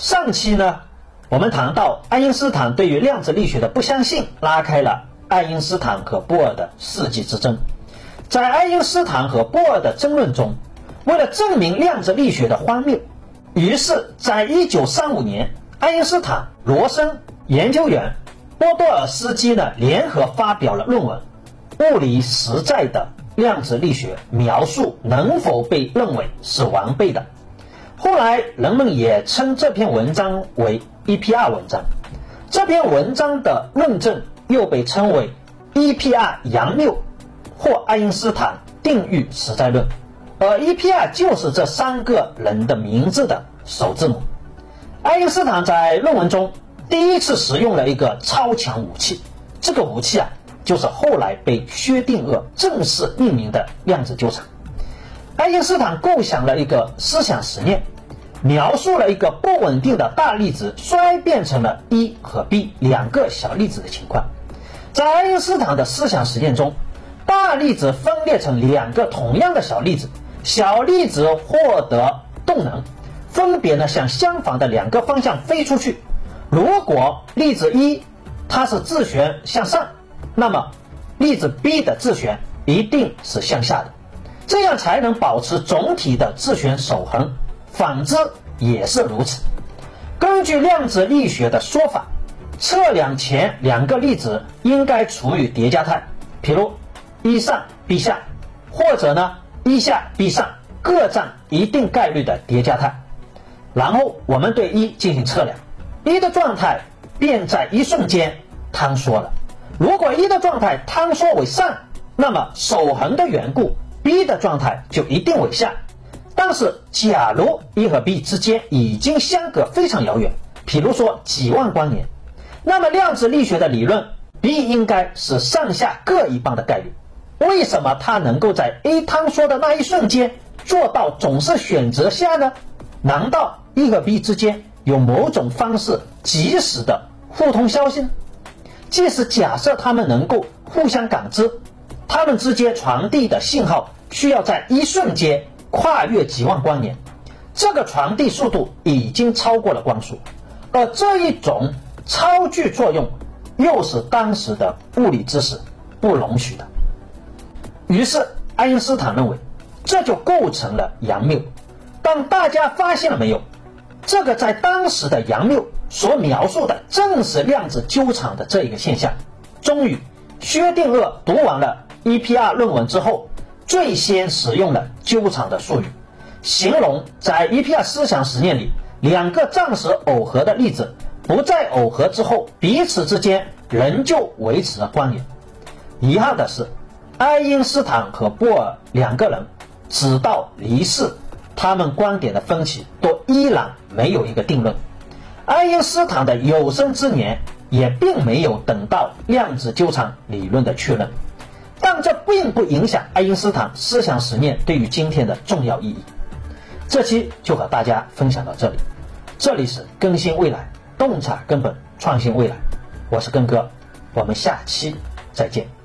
上期呢，我们谈到爱因斯坦对于量子力学的不相信，拉开了爱因斯坦和波尔的世纪之争。在爱因斯坦和波尔的争论中，为了证明量子力学的荒谬，于是，在一九三五年，爱因斯坦、罗森研究员、波多尔斯基呢联合发表了论文《物理实在的量子力学描述能否被认为是完备的》。后来，人们也称这篇文章为 EPR 文章。这篇文章的论证又被称为 EPR 杨六或爱因斯坦定域实在论。而 EPR 就是这三个人的名字的首字母。爱因斯坦在论文中第一次使用了一个超强武器，这个武器啊，就是后来被薛定谔正式命名的量子纠缠。爱因斯坦构想了一个思想实验，描述了一个不稳定的大粒子衰变成了 E 和 B 两个小粒子的情况。在爱因斯坦的思想实验中，大粒子分裂成两个同样的小粒子。小粒子获得动能，分别呢向相反的两个方向飞出去。如果粒子一它是自旋向上，那么粒子 B 的自旋一定是向下的，这样才能保持总体的自旋守恒。反之也是如此。根据量子力学的说法，测量前两个粒子应该处于叠加态，譬如一上 B 下，或者呢？一下 B 上各占一定概率的叠加态，然后我们对一进行测量，一的状态便在一瞬间坍缩了。如果一的状态坍缩为上，那么守恒的缘故，B 的状态就一定为下。但是假如 A 和 B 之间已经相隔非常遥远，比如说几万光年，那么量子力学的理论，B 应该是上下各一半的概率。为什么它能够在 A 坍缩的那一瞬间做到总是选择下呢？难道 E 和 B 之间有某种方式及时的互通消息呢？即使假设它们能够互相感知，它们之间传递的信号需要在一瞬间跨越几万光年，这个传递速度已经超过了光速，而这一种超距作用又是当时的物理知识不容许的。于是，爱因斯坦认为，这就构成了杨谬。但大家发现了没有？这个在当时的杨谬所描述的正是量子纠缠的这一个现象。终于，薛定谔读完了 EPR 论文之后，最先使用了纠缠的术语，形容在 EPR 思想实验里，两个暂时耦合的粒子不再耦合之后，彼此之间仍旧维持着关联。遗憾的是。爱因斯坦和波尔两个人，直到离世，他们观点的分歧都依然没有一个定论。爱因斯坦的有生之年也并没有等到量子纠缠理论的确认，这并不影响爱因斯坦思想实验对于今天的重要意义。这期就和大家分享到这里，这里是更新未来，洞察根本，创新未来，我是根哥，我们下期再见。